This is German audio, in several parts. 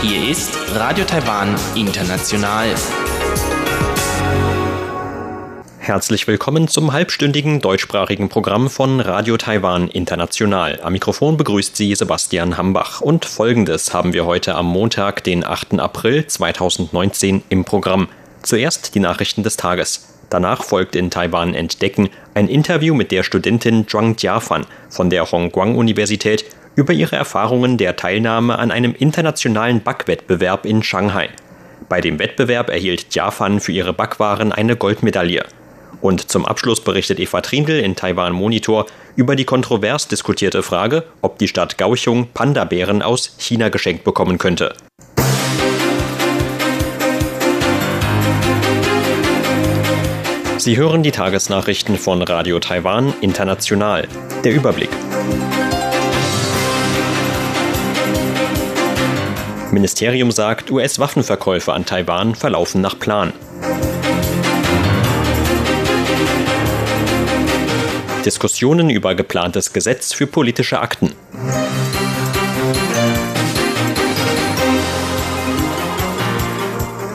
Hier ist Radio Taiwan International. Herzlich willkommen zum halbstündigen deutschsprachigen Programm von Radio Taiwan International. Am Mikrofon begrüßt Sie Sebastian Hambach. Und folgendes haben wir heute am Montag, den 8. April 2019 im Programm. Zuerst die Nachrichten des Tages. Danach folgt in Taiwan Entdecken ein Interview mit der Studentin Zhuang Jiafan von der Hongguang-Universität über ihre Erfahrungen der Teilnahme an einem internationalen Backwettbewerb in Shanghai. Bei dem Wettbewerb erhielt Jiafan für ihre Backwaren eine Goldmedaille. Und zum Abschluss berichtet Eva Trindl in Taiwan Monitor über die kontrovers diskutierte Frage, ob die Stadt Kaohsiung Panda-Bären aus China geschenkt bekommen könnte. Sie hören die Tagesnachrichten von Radio Taiwan International. Der Überblick. Ministerium sagt, US-Waffenverkäufe an Taiwan verlaufen nach Plan. Diskussionen über geplantes Gesetz für politische Akten.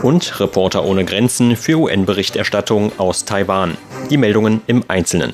Und Reporter ohne Grenzen für UN-Berichterstattung aus Taiwan. Die Meldungen im Einzelnen.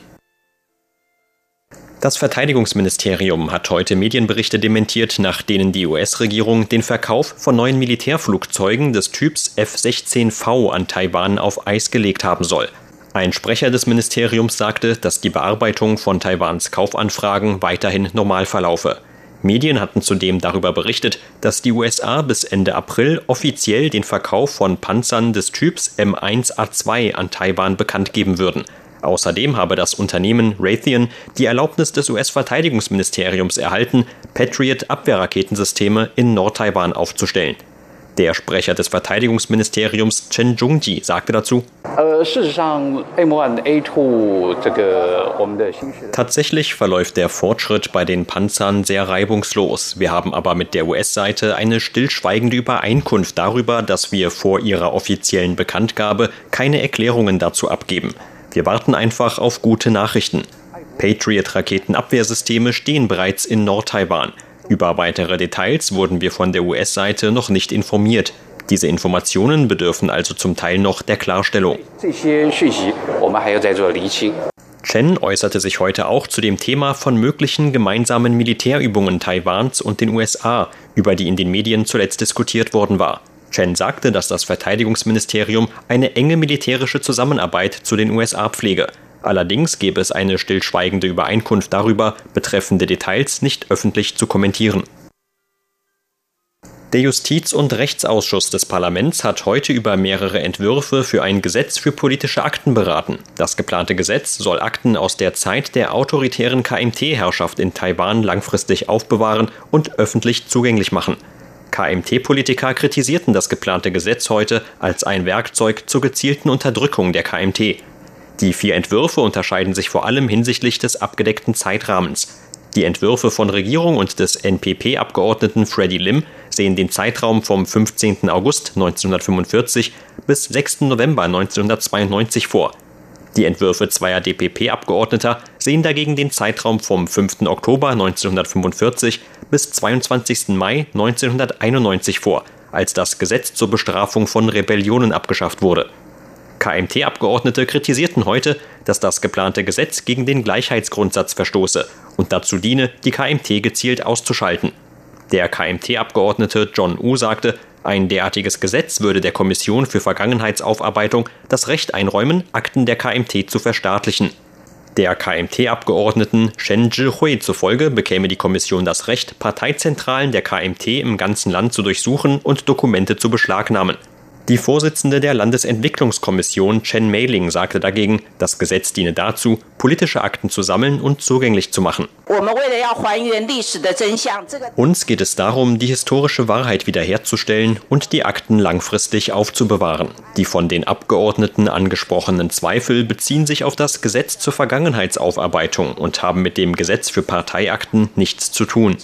Das Verteidigungsministerium hat heute Medienberichte dementiert, nach denen die US-Regierung den Verkauf von neuen Militärflugzeugen des Typs F-16V an Taiwan auf Eis gelegt haben soll. Ein Sprecher des Ministeriums sagte, dass die Bearbeitung von Taiwans Kaufanfragen weiterhin normal verlaufe. Medien hatten zudem darüber berichtet, dass die USA bis Ende April offiziell den Verkauf von Panzern des Typs M1A2 an Taiwan bekannt geben würden. Außerdem habe das Unternehmen Raytheon die Erlaubnis des US-Verteidigungsministeriums erhalten, Patriot-Abwehrraketensysteme in Nord-Taiwan aufzustellen. Der Sprecher des Verteidigungsministeriums Chen Zhongji sagte dazu, Tatsächlich verläuft der Fortschritt bei den Panzern sehr reibungslos. Wir haben aber mit der US-Seite eine stillschweigende Übereinkunft darüber, dass wir vor ihrer offiziellen Bekanntgabe keine Erklärungen dazu abgeben. Wir warten einfach auf gute Nachrichten. Patriot-Raketenabwehrsysteme stehen bereits in Nord-Taiwan. Über weitere Details wurden wir von der US-Seite noch nicht informiert. Diese Informationen bedürfen also zum Teil noch der Klarstellung. Chen äußerte sich heute auch zu dem Thema von möglichen gemeinsamen Militärübungen Taiwans und den USA, über die in den Medien zuletzt diskutiert worden war. Chen sagte, dass das Verteidigungsministerium eine enge militärische Zusammenarbeit zu den USA pflege. Allerdings gäbe es eine stillschweigende Übereinkunft darüber, betreffende Details nicht öffentlich zu kommentieren. Der Justiz- und Rechtsausschuss des Parlaments hat heute über mehrere Entwürfe für ein Gesetz für politische Akten beraten. Das geplante Gesetz soll Akten aus der Zeit der autoritären KMT-Herrschaft in Taiwan langfristig aufbewahren und öffentlich zugänglich machen. KMT-Politiker kritisierten das geplante Gesetz heute als ein Werkzeug zur gezielten Unterdrückung der KMT. Die vier Entwürfe unterscheiden sich vor allem hinsichtlich des abgedeckten Zeitrahmens. Die Entwürfe von Regierung und des NPP-Abgeordneten Freddie Lim sehen den Zeitraum vom 15. August 1945 bis 6. November 1992 vor. Die Entwürfe zweier DPP-Abgeordneter sehen dagegen den Zeitraum vom 5. Oktober 1945 bis 22. Mai 1991 vor, als das Gesetz zur Bestrafung von Rebellionen abgeschafft wurde. KMT-Abgeordnete kritisierten heute, dass das geplante Gesetz gegen den Gleichheitsgrundsatz verstoße und dazu diene, die KMT gezielt auszuschalten. Der KMT-Abgeordnete John Wu sagte, ein derartiges Gesetz würde der Kommission für Vergangenheitsaufarbeitung das Recht einräumen, Akten der KMT zu verstaatlichen. Der KMT-Abgeordneten Shen Zhihui zufolge bekäme die Kommission das Recht, Parteizentralen der KMT im ganzen Land zu durchsuchen und Dokumente zu beschlagnahmen. Die Vorsitzende der Landesentwicklungskommission Chen Meiling sagte dagegen, das Gesetz diene dazu, politische Akten zu sammeln und zugänglich zu machen. Uns geht es darum, die historische Wahrheit wiederherzustellen und die Akten langfristig aufzubewahren. Die von den Abgeordneten angesprochenen Zweifel beziehen sich auf das Gesetz zur Vergangenheitsaufarbeitung und haben mit dem Gesetz für Parteiakten nichts zu tun.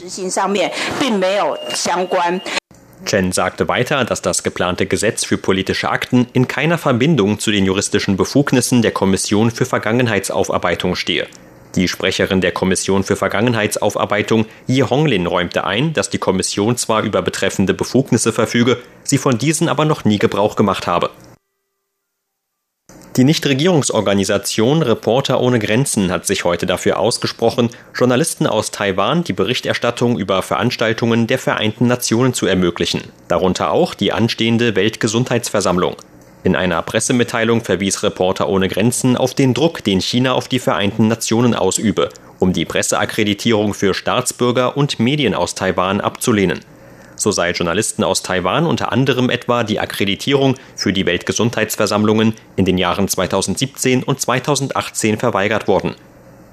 Chen sagte weiter, dass das geplante Gesetz für politische Akten in keiner Verbindung zu den juristischen Befugnissen der Kommission für Vergangenheitsaufarbeitung stehe. Die Sprecherin der Kommission für Vergangenheitsaufarbeitung, Yi Honglin, räumte ein, dass die Kommission zwar über betreffende Befugnisse verfüge, sie von diesen aber noch nie Gebrauch gemacht habe. Die Nichtregierungsorganisation Reporter ohne Grenzen hat sich heute dafür ausgesprochen, Journalisten aus Taiwan die Berichterstattung über Veranstaltungen der Vereinten Nationen zu ermöglichen, darunter auch die anstehende Weltgesundheitsversammlung. In einer Pressemitteilung verwies Reporter ohne Grenzen auf den Druck, den China auf die Vereinten Nationen ausübe, um die Presseakkreditierung für Staatsbürger und Medien aus Taiwan abzulehnen. So sei Journalisten aus Taiwan unter anderem etwa die Akkreditierung für die Weltgesundheitsversammlungen in den Jahren 2017 und 2018 verweigert worden.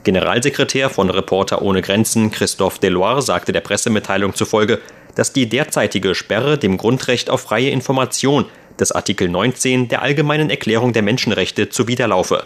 Generalsekretär von Reporter ohne Grenzen Christophe Deloire sagte der Pressemitteilung zufolge, dass die derzeitige Sperre dem Grundrecht auf freie Information des Artikel 19 der Allgemeinen Erklärung der Menschenrechte zuwiderlaufe.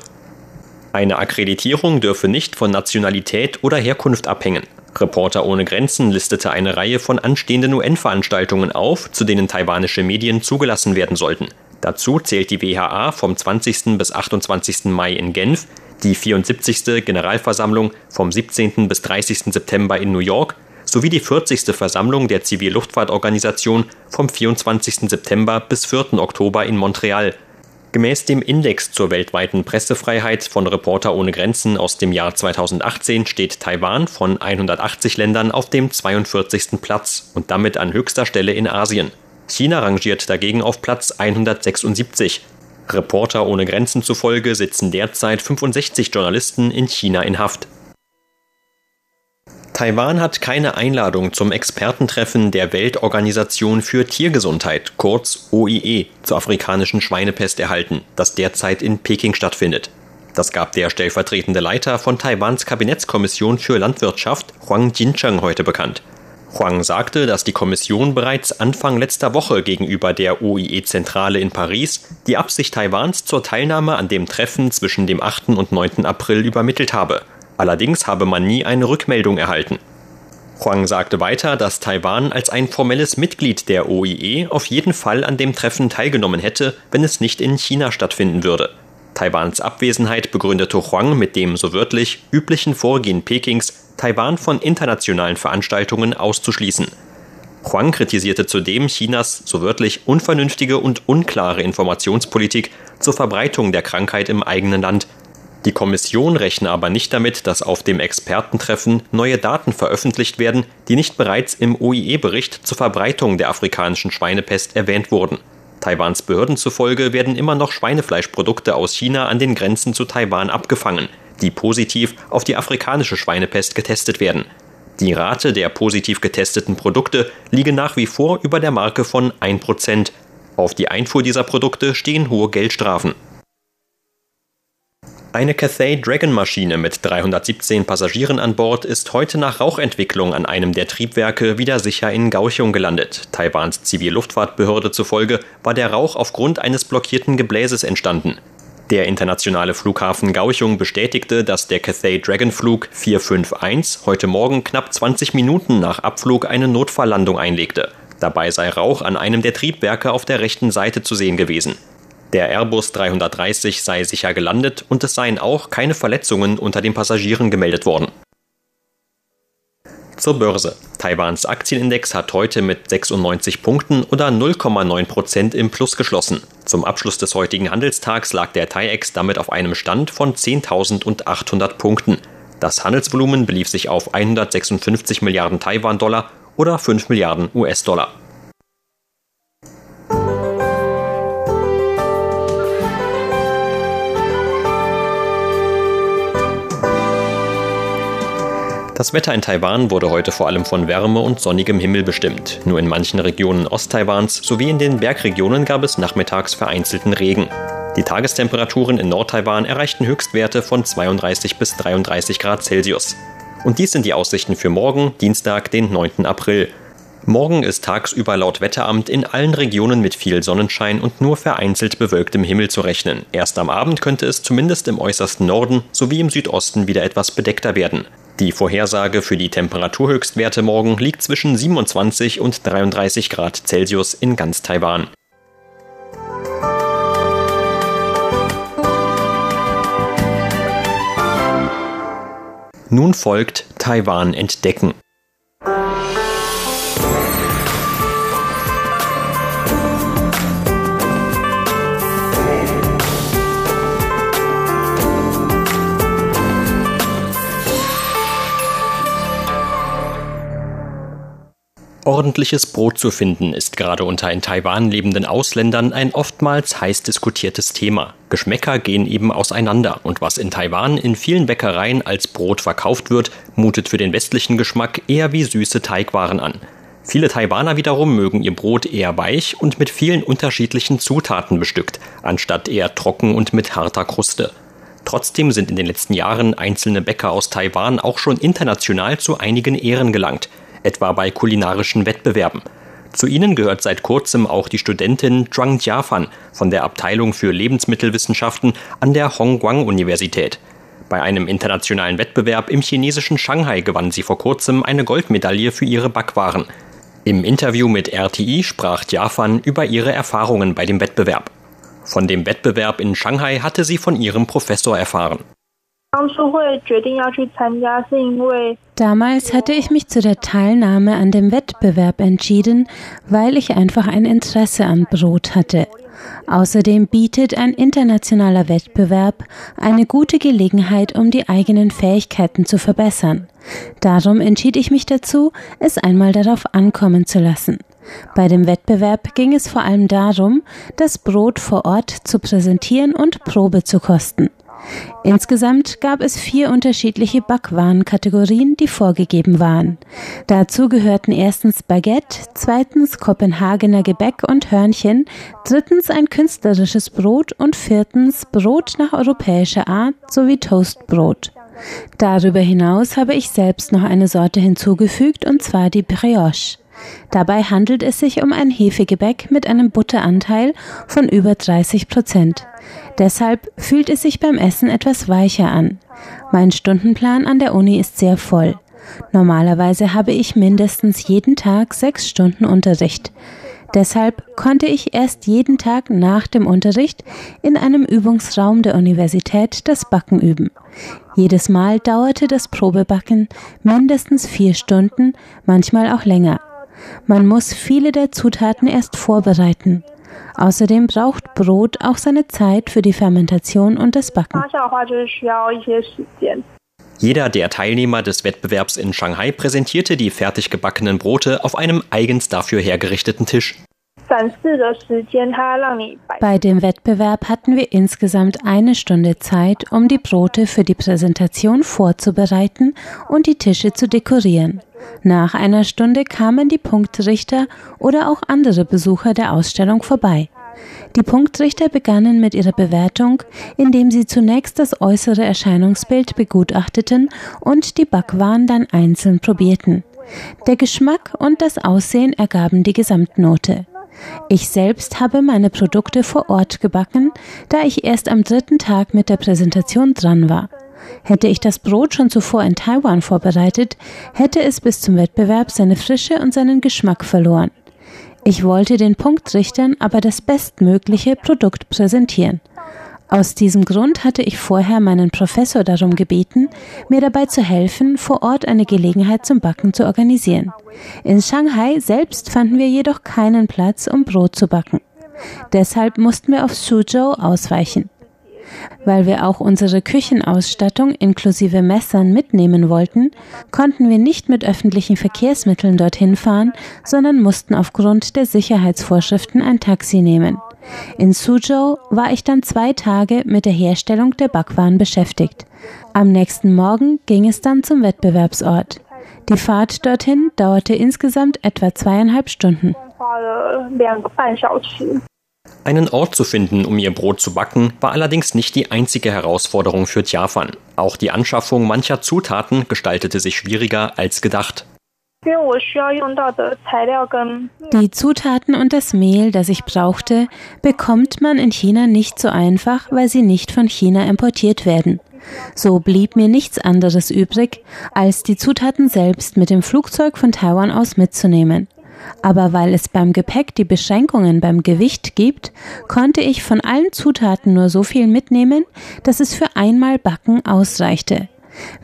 Eine Akkreditierung dürfe nicht von Nationalität oder Herkunft abhängen. Reporter ohne Grenzen listete eine Reihe von anstehenden UN-Veranstaltungen auf, zu denen taiwanische Medien zugelassen werden sollten. Dazu zählt die WHA vom 20. bis 28. Mai in Genf, die 74. Generalversammlung vom 17. bis 30. September in New York sowie die 40. Versammlung der Zivilluftfahrtorganisation vom 24. September bis 4. Oktober in Montreal Gemäß dem Index zur weltweiten Pressefreiheit von Reporter ohne Grenzen aus dem Jahr 2018 steht Taiwan von 180 Ländern auf dem 42. Platz und damit an höchster Stelle in Asien. China rangiert dagegen auf Platz 176. Reporter ohne Grenzen zufolge sitzen derzeit 65 Journalisten in China in Haft. Taiwan hat keine Einladung zum Expertentreffen der Weltorganisation für Tiergesundheit, kurz OIE, zur afrikanischen Schweinepest erhalten, das derzeit in Peking stattfindet. Das gab der stellvertretende Leiter von Taiwans Kabinettskommission für Landwirtschaft, Huang Jincheng, heute bekannt. Huang sagte, dass die Kommission bereits Anfang letzter Woche gegenüber der OIE-Zentrale in Paris die Absicht Taiwans zur Teilnahme an dem Treffen zwischen dem 8. und 9. April übermittelt habe. Allerdings habe man nie eine Rückmeldung erhalten. Huang sagte weiter, dass Taiwan als ein formelles Mitglied der OIE auf jeden Fall an dem Treffen teilgenommen hätte, wenn es nicht in China stattfinden würde. Taiwans Abwesenheit begründete Huang mit dem so wörtlich üblichen Vorgehen Pekings, Taiwan von internationalen Veranstaltungen auszuschließen. Huang kritisierte zudem Chinas so wörtlich unvernünftige und unklare Informationspolitik zur Verbreitung der Krankheit im eigenen Land die Kommission rechne aber nicht damit, dass auf dem Expertentreffen neue Daten veröffentlicht werden, die nicht bereits im OIE-Bericht zur Verbreitung der afrikanischen Schweinepest erwähnt wurden. Taiwans Behörden zufolge werden immer noch Schweinefleischprodukte aus China an den Grenzen zu Taiwan abgefangen, die positiv auf die afrikanische Schweinepest getestet werden. Die Rate der positiv getesteten Produkte liege nach wie vor über der Marke von 1%. Auf die Einfuhr dieser Produkte stehen hohe Geldstrafen. Eine Cathay Dragon Maschine mit 317 Passagieren an Bord ist heute nach Rauchentwicklung an einem der Triebwerke wieder sicher in Kaohsiung gelandet. Taiwans Zivilluftfahrtbehörde zufolge war der Rauch aufgrund eines blockierten Gebläses entstanden. Der internationale Flughafen Kaohsiung bestätigte, dass der Cathay Dragon Flug 451 heute Morgen knapp 20 Minuten nach Abflug eine Notfalllandung einlegte. Dabei sei Rauch an einem der Triebwerke auf der rechten Seite zu sehen gewesen. Der Airbus 330 sei sicher gelandet und es seien auch keine Verletzungen unter den Passagieren gemeldet worden. Zur Börse. Taiwans Aktienindex hat heute mit 96 Punkten oder 0,9 Prozent im Plus geschlossen. Zum Abschluss des heutigen Handelstags lag der TAIEX damit auf einem Stand von 10.800 Punkten. Das Handelsvolumen belief sich auf 156 Milliarden Taiwan-Dollar oder 5 Milliarden US-Dollar. Das Wetter in Taiwan wurde heute vor allem von Wärme und sonnigem Himmel bestimmt. Nur in manchen Regionen Osttaiwans sowie in den Bergregionen gab es nachmittags vereinzelten Regen. Die Tagestemperaturen in Nordtaiwan erreichten Höchstwerte von 32 bis 33 Grad Celsius. Und dies sind die Aussichten für morgen, Dienstag, den 9. April. Morgen ist tagsüber laut Wetteramt in allen Regionen mit viel Sonnenschein und nur vereinzelt bewölktem Himmel zu rechnen. Erst am Abend könnte es zumindest im äußersten Norden sowie im Südosten wieder etwas bedeckter werden. Die Vorhersage für die Temperaturhöchstwerte morgen liegt zwischen 27 und 33 Grad Celsius in ganz Taiwan. Nun folgt Taiwan entdecken. Ordentliches Brot zu finden ist gerade unter in Taiwan lebenden Ausländern ein oftmals heiß diskutiertes Thema. Geschmäcker gehen eben auseinander und was in Taiwan in vielen Bäckereien als Brot verkauft wird, mutet für den westlichen Geschmack eher wie süße Teigwaren an. Viele Taiwaner wiederum mögen ihr Brot eher weich und mit vielen unterschiedlichen Zutaten bestückt, anstatt eher trocken und mit harter Kruste. Trotzdem sind in den letzten Jahren einzelne Bäcker aus Taiwan auch schon international zu einigen Ehren gelangt etwa bei kulinarischen Wettbewerben. Zu ihnen gehört seit kurzem auch die Studentin Zhuang Jiafan von der Abteilung für Lebensmittelwissenschaften an der Hongguang-Universität. Bei einem internationalen Wettbewerb im chinesischen Shanghai gewann sie vor kurzem eine Goldmedaille für ihre Backwaren. Im Interview mit RTI sprach Jiafan über ihre Erfahrungen bei dem Wettbewerb. Von dem Wettbewerb in Shanghai hatte sie von ihrem Professor erfahren. Damals hatte ich mich zu der Teilnahme an dem Wettbewerb entschieden, weil ich einfach ein Interesse an Brot hatte. Außerdem bietet ein internationaler Wettbewerb eine gute Gelegenheit, um die eigenen Fähigkeiten zu verbessern. Darum entschied ich mich dazu, es einmal darauf ankommen zu lassen. Bei dem Wettbewerb ging es vor allem darum, das Brot vor Ort zu präsentieren und Probe zu kosten. Insgesamt gab es vier unterschiedliche Backwarenkategorien, die vorgegeben waren. Dazu gehörten erstens Baguette, zweitens Kopenhagener Gebäck und Hörnchen, drittens ein künstlerisches Brot und viertens Brot nach europäischer Art sowie Toastbrot. Darüber hinaus habe ich selbst noch eine Sorte hinzugefügt, und zwar die Brioche. Dabei handelt es sich um ein Hefegebäck mit einem Butteranteil von über 30 Prozent. Deshalb fühlt es sich beim Essen etwas weicher an. Mein Stundenplan an der Uni ist sehr voll. Normalerweise habe ich mindestens jeden Tag sechs Stunden Unterricht. Deshalb konnte ich erst jeden Tag nach dem Unterricht in einem Übungsraum der Universität das Backen üben. Jedes Mal dauerte das Probebacken mindestens vier Stunden, manchmal auch länger. Man muss viele der Zutaten erst vorbereiten. Außerdem braucht Brot auch seine Zeit für die Fermentation und das Backen. Jeder der Teilnehmer des Wettbewerbs in Shanghai präsentierte die fertig gebackenen Brote auf einem eigens dafür hergerichteten Tisch. Bei dem Wettbewerb hatten wir insgesamt eine Stunde Zeit, um die Brote für die Präsentation vorzubereiten und die Tische zu dekorieren. Nach einer Stunde kamen die Punktrichter oder auch andere Besucher der Ausstellung vorbei. Die Punktrichter begannen mit ihrer Bewertung, indem sie zunächst das äußere Erscheinungsbild begutachteten und die Backwaren dann einzeln probierten. Der Geschmack und das Aussehen ergaben die Gesamtnote. Ich selbst habe meine Produkte vor Ort gebacken, da ich erst am dritten Tag mit der Präsentation dran war. Hätte ich das Brot schon zuvor in Taiwan vorbereitet, hätte es bis zum Wettbewerb seine Frische und seinen Geschmack verloren. Ich wollte den Punktrichtern aber das bestmögliche Produkt präsentieren. Aus diesem Grund hatte ich vorher meinen Professor darum gebeten, mir dabei zu helfen, vor Ort eine Gelegenheit zum Backen zu organisieren. In Shanghai selbst fanden wir jedoch keinen Platz, um Brot zu backen. Deshalb mussten wir auf Suzhou ausweichen. Weil wir auch unsere Küchenausstattung inklusive Messern mitnehmen wollten, konnten wir nicht mit öffentlichen Verkehrsmitteln dorthin fahren, sondern mussten aufgrund der Sicherheitsvorschriften ein Taxi nehmen. In Suzhou war ich dann zwei Tage mit der Herstellung der Backwaren beschäftigt. Am nächsten Morgen ging es dann zum Wettbewerbsort. Die Fahrt dorthin dauerte insgesamt etwa zweieinhalb Stunden. Einen Ort zu finden, um ihr Brot zu backen, war allerdings nicht die einzige Herausforderung für Tjafan. Auch die Anschaffung mancher Zutaten gestaltete sich schwieriger als gedacht. Die Zutaten und das Mehl, das ich brauchte, bekommt man in China nicht so einfach, weil sie nicht von China importiert werden. So blieb mir nichts anderes übrig, als die Zutaten selbst mit dem Flugzeug von Taiwan aus mitzunehmen. Aber weil es beim Gepäck die Beschränkungen beim Gewicht gibt, konnte ich von allen Zutaten nur so viel mitnehmen, dass es für einmal Backen ausreichte.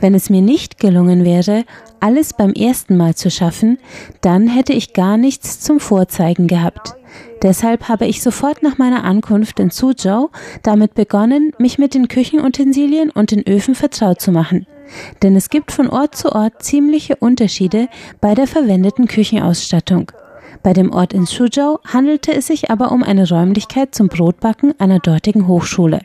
Wenn es mir nicht gelungen wäre, alles beim ersten Mal zu schaffen, dann hätte ich gar nichts zum Vorzeigen gehabt. Deshalb habe ich sofort nach meiner Ankunft in Suzhou damit begonnen, mich mit den Küchenutensilien und den Öfen vertraut zu machen. Denn es gibt von Ort zu Ort ziemliche Unterschiede bei der verwendeten Küchenausstattung. Bei dem Ort in Suzhou handelte es sich aber um eine Räumlichkeit zum Brotbacken einer dortigen Hochschule.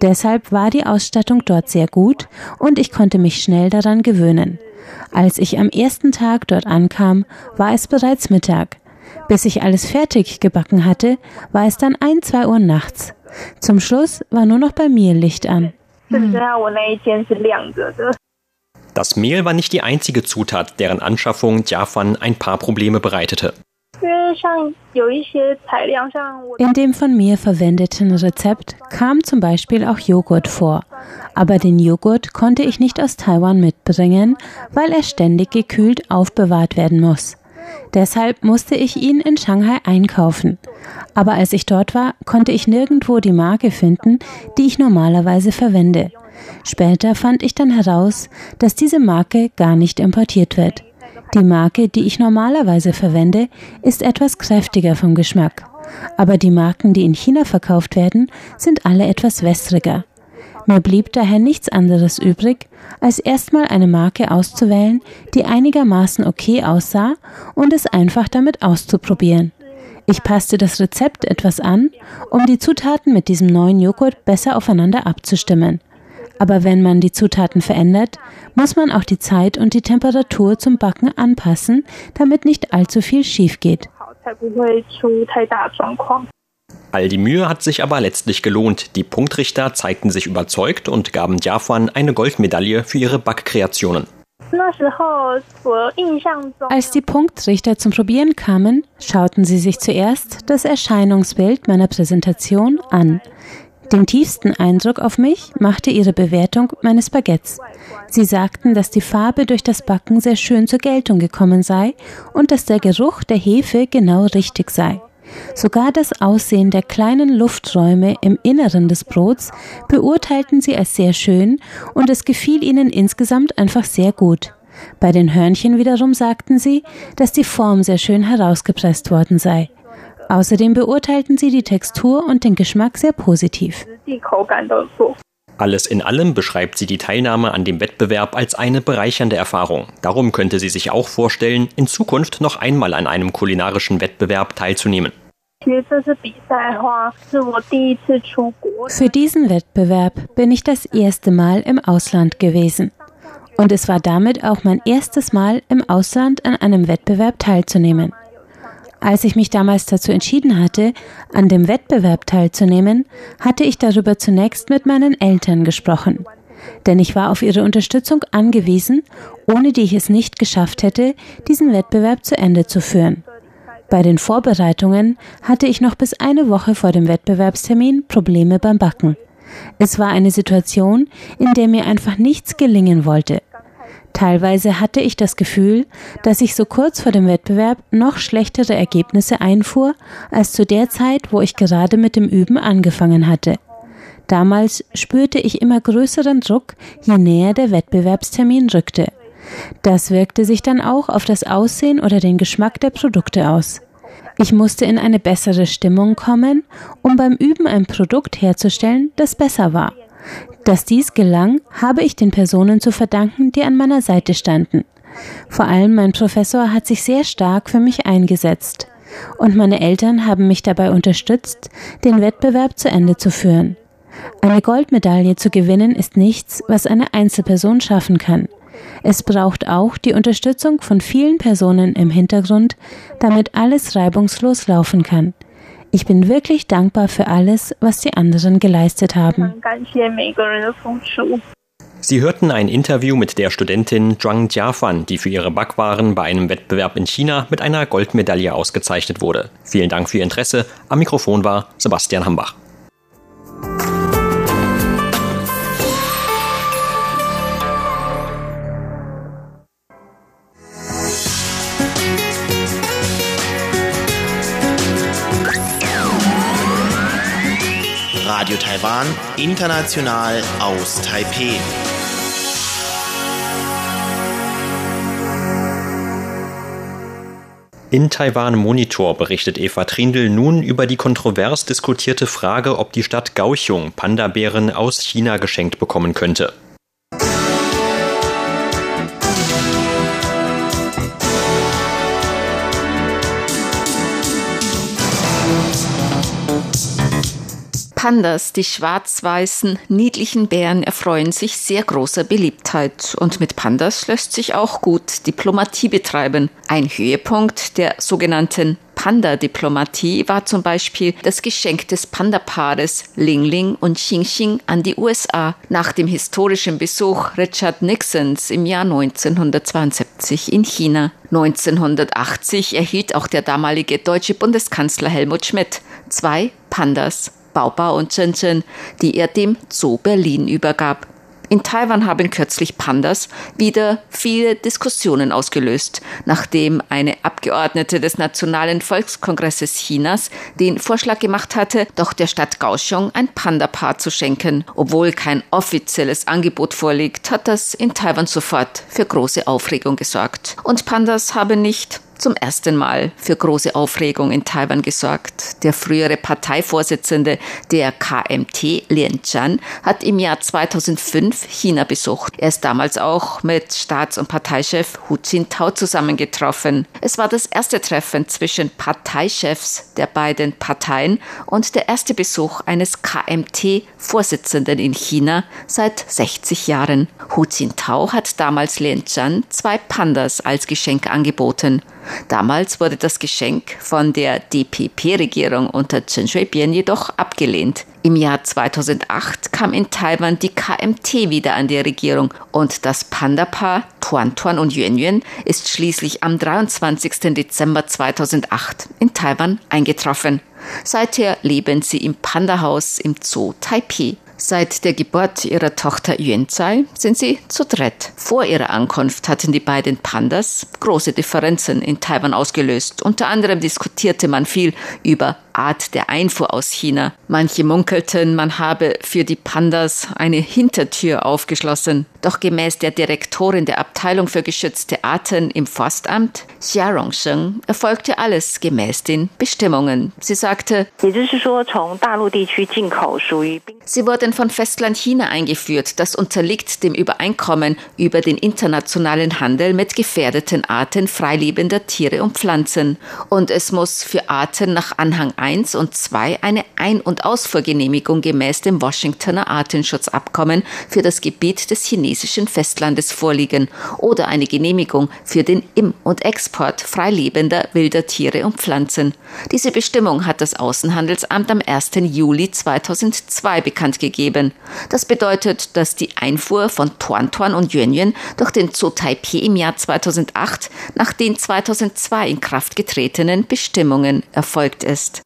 Deshalb war die Ausstattung dort sehr gut und ich konnte mich schnell daran gewöhnen. Als ich am ersten Tag dort ankam, war es bereits Mittag. Bis ich alles fertig gebacken hatte, war es dann ein, zwei Uhr nachts. Zum Schluss war nur noch bei mir Licht an. Das Mehl war nicht die einzige Zutat, deren Anschaffung Jafan ein paar Probleme bereitete. In dem von mir verwendeten Rezept kam zum Beispiel auch Joghurt vor. Aber den Joghurt konnte ich nicht aus Taiwan mitbringen, weil er ständig gekühlt aufbewahrt werden muss. Deshalb musste ich ihn in Shanghai einkaufen. Aber als ich dort war, konnte ich nirgendwo die Marke finden, die ich normalerweise verwende. Später fand ich dann heraus, dass diese Marke gar nicht importiert wird. Die Marke, die ich normalerweise verwende, ist etwas kräftiger vom Geschmack. Aber die Marken, die in China verkauft werden, sind alle etwas wässriger. Mir blieb daher nichts anderes übrig, als erstmal eine Marke auszuwählen, die einigermaßen okay aussah und es einfach damit auszuprobieren. Ich passte das Rezept etwas an, um die Zutaten mit diesem neuen Joghurt besser aufeinander abzustimmen. Aber wenn man die Zutaten verändert, muss man auch die Zeit und die Temperatur zum Backen anpassen, damit nicht allzu viel schief geht. All die Mühe hat sich aber letztlich gelohnt. Die Punktrichter zeigten sich überzeugt und gaben Jafan eine Goldmedaille für ihre Backkreationen. Als die Punktrichter zum Probieren kamen, schauten sie sich zuerst das Erscheinungsbild meiner Präsentation an. Den tiefsten Eindruck auf mich machte ihre Bewertung meines Baguettes. Sie sagten, dass die Farbe durch das Backen sehr schön zur Geltung gekommen sei und dass der Geruch der Hefe genau richtig sei. Sogar das Aussehen der kleinen Lufträume im Inneren des Brots beurteilten sie als sehr schön und es gefiel ihnen insgesamt einfach sehr gut. Bei den Hörnchen wiederum sagten sie, dass die Form sehr schön herausgepresst worden sei. Außerdem beurteilten sie die Textur und den Geschmack sehr positiv. Alles in allem beschreibt sie die Teilnahme an dem Wettbewerb als eine bereichernde Erfahrung. Darum könnte sie sich auch vorstellen, in Zukunft noch einmal an einem kulinarischen Wettbewerb teilzunehmen. Für diesen Wettbewerb bin ich das erste Mal im Ausland gewesen. Und es war damit auch mein erstes Mal im Ausland an einem Wettbewerb teilzunehmen. Als ich mich damals dazu entschieden hatte, an dem Wettbewerb teilzunehmen, hatte ich darüber zunächst mit meinen Eltern gesprochen. Denn ich war auf ihre Unterstützung angewiesen, ohne die ich es nicht geschafft hätte, diesen Wettbewerb zu Ende zu führen. Bei den Vorbereitungen hatte ich noch bis eine Woche vor dem Wettbewerbstermin Probleme beim Backen. Es war eine Situation, in der mir einfach nichts gelingen wollte. Teilweise hatte ich das Gefühl, dass ich so kurz vor dem Wettbewerb noch schlechtere Ergebnisse einfuhr als zu der Zeit, wo ich gerade mit dem Üben angefangen hatte. Damals spürte ich immer größeren Druck, je näher der Wettbewerbstermin rückte. Das wirkte sich dann auch auf das Aussehen oder den Geschmack der Produkte aus. Ich musste in eine bessere Stimmung kommen, um beim Üben ein Produkt herzustellen, das besser war. Dass dies gelang, habe ich den Personen zu verdanken, die an meiner Seite standen. Vor allem mein Professor hat sich sehr stark für mich eingesetzt. Und meine Eltern haben mich dabei unterstützt, den Wettbewerb zu Ende zu führen. Eine Goldmedaille zu gewinnen ist nichts, was eine Einzelperson schaffen kann. Es braucht auch die Unterstützung von vielen Personen im Hintergrund, damit alles reibungslos laufen kann. Ich bin wirklich dankbar für alles, was die anderen geleistet haben. Sie hörten ein Interview mit der Studentin Zhuang Jiafan, die für ihre Backwaren bei einem Wettbewerb in China mit einer Goldmedaille ausgezeichnet wurde. Vielen Dank für Ihr Interesse. Am Mikrofon war Sebastian Hambach. Radio Taiwan, international aus Taipeh. In Taiwan Monitor berichtet Eva Trindl nun über die kontrovers diskutierte Frage, ob die Stadt Kaohsiung Panda-Bären aus China geschenkt bekommen könnte. Pandas, die schwarz-weißen, niedlichen Bären, erfreuen sich sehr großer Beliebtheit. Und mit Pandas lässt sich auch gut Diplomatie betreiben. Ein Höhepunkt der sogenannten Panda-Diplomatie war zum Beispiel das Geschenk des Panda-Paares Ling Ling und Xing Xing an die USA nach dem historischen Besuch Richard Nixons im Jahr 1972 in China. 1980 erhielt auch der damalige deutsche Bundeskanzler Helmut Schmidt zwei Pandas. Baobao und Shenzhen, die er dem Zoo Berlin übergab. In Taiwan haben kürzlich Pandas wieder viele Diskussionen ausgelöst, nachdem eine Abgeordnete des Nationalen Volkskongresses Chinas den Vorschlag gemacht hatte, doch der Stadt Kaohsiung ein Pandapaar zu schenken. Obwohl kein offizielles Angebot vorliegt, hat das in Taiwan sofort für große Aufregung gesorgt. Und Pandas haben nicht zum ersten Mal für große Aufregung in Taiwan gesorgt. Der frühere Parteivorsitzende der KMT, Lien Chan, hat im Jahr 2005 China besucht. Er ist damals auch mit Staats- und Parteichef Hu Jintao zusammengetroffen. Es war das erste Treffen zwischen Parteichefs der beiden Parteien und der erste Besuch eines KMT-Vorsitzenden in China seit 60 Jahren. Hu Jintao hat damals Lien Chan zwei Pandas als Geschenk angeboten. Damals wurde das Geschenk von der DPP-Regierung unter Chen Shui-bian jedoch abgelehnt. Im Jahr 2008 kam in Taiwan die KMT wieder an die Regierung und das Panda-Paar Tuan Tuan und Yuan Yuan ist schließlich am 23. Dezember 2008 in Taiwan eingetroffen. Seither leben sie im Panda-Haus im Zoo Taipei. Seit der Geburt ihrer Tochter Yuanzai sind sie zu dritt. Vor ihrer Ankunft hatten die beiden Pandas große Differenzen in Taiwan ausgelöst. Unter anderem diskutierte man viel über Art der Einfuhr aus China. Manche munkelten, man habe für die Pandas eine Hintertür aufgeschlossen. Doch gemäß der Direktorin der Abteilung für geschützte Arten im Forstamt, Xia Rongsheng, erfolgte alles gemäß den Bestimmungen. Sie sagte, sie wurden von Festland China eingeführt. Das unterliegt dem Übereinkommen über den internationalen Handel mit gefährdeten Arten freilebender Tiere und Pflanzen. Und es muss für Arten nach Anhang 1 1 und 2 eine Ein- und Ausfuhrgenehmigung gemäß dem Washingtoner Artenschutzabkommen für das Gebiet des chinesischen Festlandes vorliegen oder eine Genehmigung für den Im- und Export freilebender wilder Tiere und Pflanzen. Diese Bestimmung hat das Außenhandelsamt am 1. Juli 2002 bekannt gegeben. Das bedeutet, dass die Einfuhr von Tuan und Yuan durch den Zoo Taipei im Jahr 2008 nach den 2002 in Kraft getretenen Bestimmungen erfolgt ist.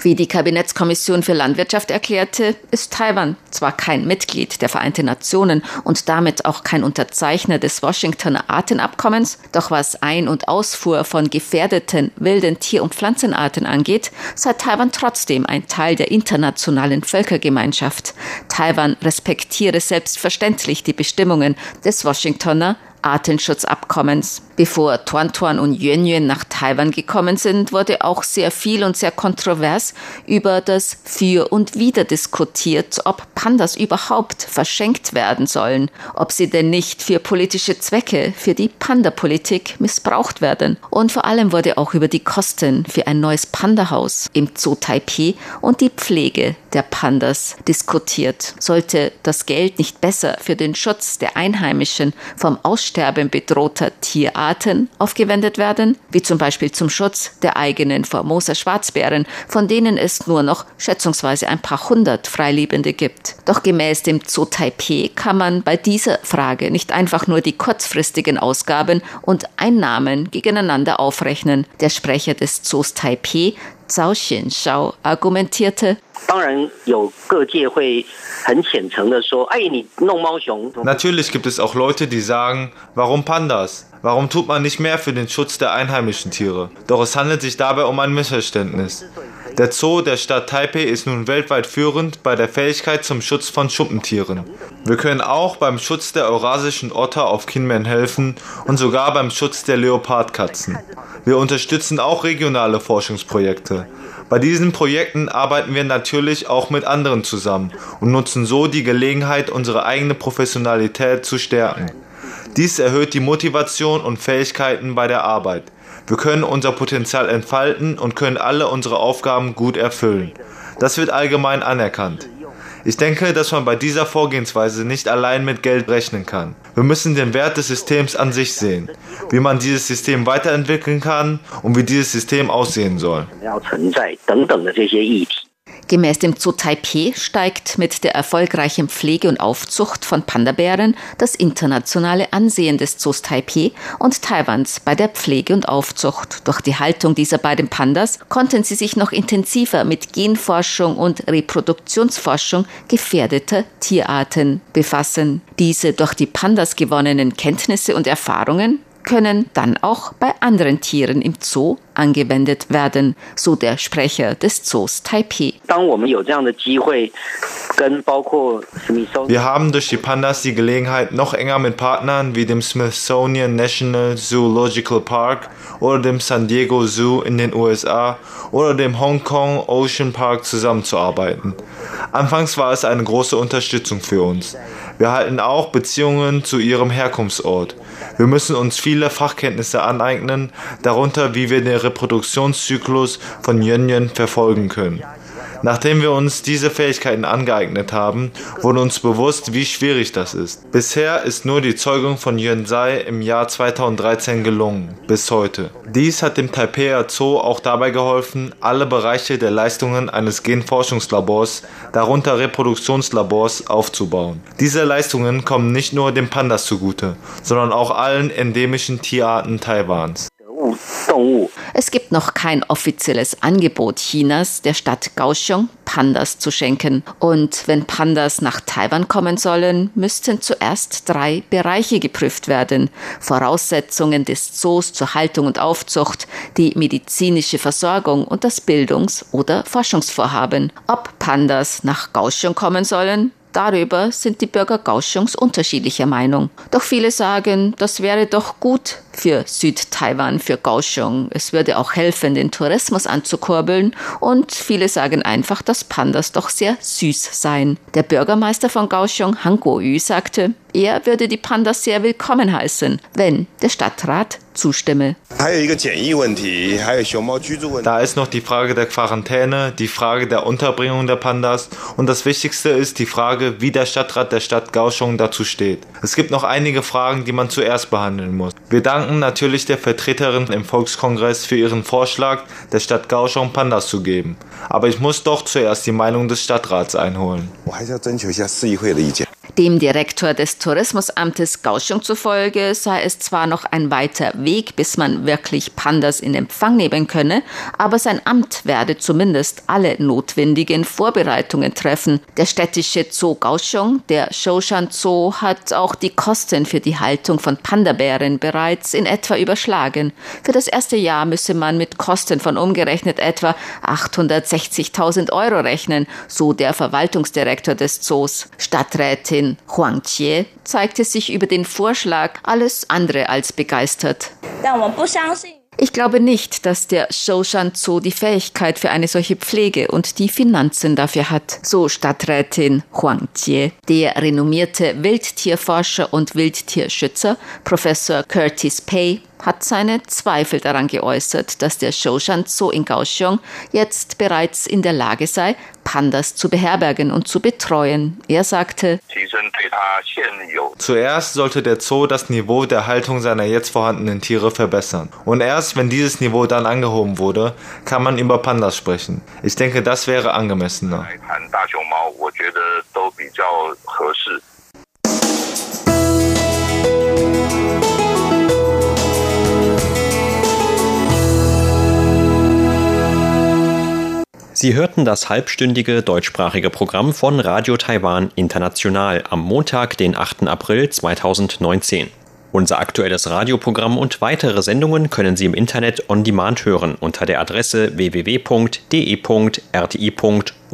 Wie die Kabinettskommission für Landwirtschaft erklärte, ist Taiwan zwar kein Mitglied der Vereinten Nationen und damit auch kein Unterzeichner des Washingtoner Artenabkommens, doch was Ein- und Ausfuhr von gefährdeten wilden Tier- und Pflanzenarten angeht, sei Taiwan trotzdem ein Teil der internationalen Völkergemeinschaft. Taiwan respektiere selbstverständlich die Bestimmungen des Washingtoner Artenschutzabkommens. Bevor Tuan Tuan und Yuan Yuan nach Taiwan gekommen sind, wurde auch sehr viel und sehr kontrovers über das Für und Wider diskutiert, ob Pandas überhaupt verschenkt werden sollen, ob sie denn nicht für politische Zwecke, für die Panda-Politik missbraucht werden. Und vor allem wurde auch über die Kosten für ein neues Pandahaus im Zoo Taipei und die Pflege der Pandas diskutiert. Sollte das Geld nicht besser für den Schutz der Einheimischen vom Aussterben bedrohter Tierarten Arten aufgewendet werden, wie zum Beispiel zum Schutz der eigenen Formosa Schwarzbären, von denen es nur noch schätzungsweise ein paar hundert Freilebende gibt. Doch gemäß dem Zoo Taipei kann man bei dieser Frage nicht einfach nur die kurzfristigen Ausgaben und Einnahmen gegeneinander aufrechnen. Der Sprecher des Zoos Taipei, Zhao Xianshao, argumentierte, Natürlich gibt es auch Leute, die sagen, warum Pandas? Warum tut man nicht mehr für den Schutz der einheimischen Tiere? Doch es handelt sich dabei um ein Missverständnis. Der Zoo der Stadt Taipei ist nun weltweit führend bei der Fähigkeit zum Schutz von Schuppentieren. Wir können auch beim Schutz der eurasischen Otter auf Kinmen helfen und sogar beim Schutz der Leopardkatzen. Wir unterstützen auch regionale Forschungsprojekte. Bei diesen Projekten arbeiten wir natürlich auch mit anderen zusammen und nutzen so die Gelegenheit, unsere eigene Professionalität zu stärken. Dies erhöht die Motivation und Fähigkeiten bei der Arbeit. Wir können unser Potenzial entfalten und können alle unsere Aufgaben gut erfüllen. Das wird allgemein anerkannt. Ich denke, dass man bei dieser Vorgehensweise nicht allein mit Geld rechnen kann. Wir müssen den Wert des Systems an sich sehen, wie man dieses System weiterentwickeln kann und wie dieses System aussehen soll. Gemäß dem Zoo Taipei steigt mit der erfolgreichen Pflege und Aufzucht von Pandabären das internationale Ansehen des Zoos Taipei und Taiwans bei der Pflege und Aufzucht. Durch die Haltung dieser beiden Pandas konnten sie sich noch intensiver mit Genforschung und Reproduktionsforschung gefährdeter Tierarten befassen. Diese durch die Pandas gewonnenen Kenntnisse und Erfahrungen können dann auch bei anderen Tieren im Zoo angewendet werden, so der Sprecher des Zoos Taipei. Wir haben durch die Pandas die Gelegenheit, noch enger mit Partnern wie dem Smithsonian National Zoological Park oder dem San Diego Zoo in den USA oder dem Hong Kong Ocean Park zusammenzuarbeiten. Anfangs war es eine große Unterstützung für uns. Wir halten auch Beziehungen zu ihrem Herkunftsort. Wir müssen uns viele Fachkenntnisse aneignen, darunter wie wir den Reproduktionszyklus von Yönjen verfolgen können. Nachdem wir uns diese Fähigkeiten angeeignet haben, wurde uns bewusst, wie schwierig das ist. Bisher ist nur die Zeugung von Yönsei im Jahr 2013 gelungen, bis heute. Dies hat dem Taipei Zoo auch dabei geholfen, alle Bereiche der Leistungen eines Genforschungslabors, darunter Reproduktionslabors, aufzubauen. Diese Leistungen kommen nicht nur den Pandas zugute, sondern auch allen endemischen Tierarten Taiwans. Es gibt noch kein offizielles Angebot Chinas, der Stadt Kaohsiung Pandas zu schenken. Und wenn Pandas nach Taiwan kommen sollen, müssten zuerst drei Bereiche geprüft werden. Voraussetzungen des Zoos zur Haltung und Aufzucht, die medizinische Versorgung und das Bildungs- oder Forschungsvorhaben. Ob Pandas nach Kaohsiung kommen sollen, Darüber sind die Bürger Kaohsiungs unterschiedlicher Meinung. Doch viele sagen, das wäre doch gut für Südtaiwan, für Kaohsiung. Es würde auch helfen, den Tourismus anzukurbeln. Und viele sagen einfach, dass Pandas doch sehr süß seien. Der Bürgermeister von Kaohsiung, Han Kuo-yu, sagte, er würde die Pandas sehr willkommen heißen, wenn der Stadtrat zustimme. Da ist noch die Frage der Quarantäne, die Frage der Unterbringung der Pandas und das Wichtigste ist die Frage, wie der Stadtrat der Stadt Kaohsiung dazu steht. Es gibt noch einige Fragen, die man zuerst behandeln muss. Wir danken natürlich der Vertreterin im Volkskongress für ihren Vorschlag, der Stadt Kaohsiung Pandas zu geben. Aber ich muss doch zuerst die Meinung des Stadtrats einholen. Dem Direktor des Tourismusamtes Kaohsiung zufolge sei es zwar noch ein weiter Weg, bis man wirklich Pandas in Empfang nehmen könne, aber sein Amt werde zumindest alle notwendigen Vorbereitungen treffen. Der städtische Zoo Kaohsiung, der Shoshan Zoo, hat auch die Kosten für die Haltung von Pandabären bereits in etwa überschlagen. Für das erste Jahr müsse man mit Kosten von umgerechnet etwa 860.000 Euro rechnen, so der Verwaltungsdirektor des Zoos. Stadträtin Präsidentin Huang Jie zeigte sich über den Vorschlag alles andere als begeistert. Ich glaube nicht, dass der Shoshan Zoo die Fähigkeit für eine solche Pflege und die Finanzen dafür hat, so Stadträtin Huang Jie. Der renommierte Wildtierforscher und Wildtierschützer Professor Curtis Pei hat seine Zweifel daran geäußert, dass der Shoshan Zoo in Kaohsiung jetzt bereits in der Lage sei, Pandas zu beherbergen und zu betreuen. Er sagte, Zuerst sollte der Zoo das Niveau der Haltung seiner jetzt vorhandenen Tiere verbessern. Und erst wenn dieses Niveau dann angehoben wurde, kann man über Pandas sprechen. Ich denke, das wäre angemessener. Sie hörten das halbstündige deutschsprachige Programm von Radio Taiwan International am Montag, den 8. April 2019. Unser aktuelles Radioprogramm und weitere Sendungen können Sie im Internet on demand hören unter der Adresse www.de.rti.org.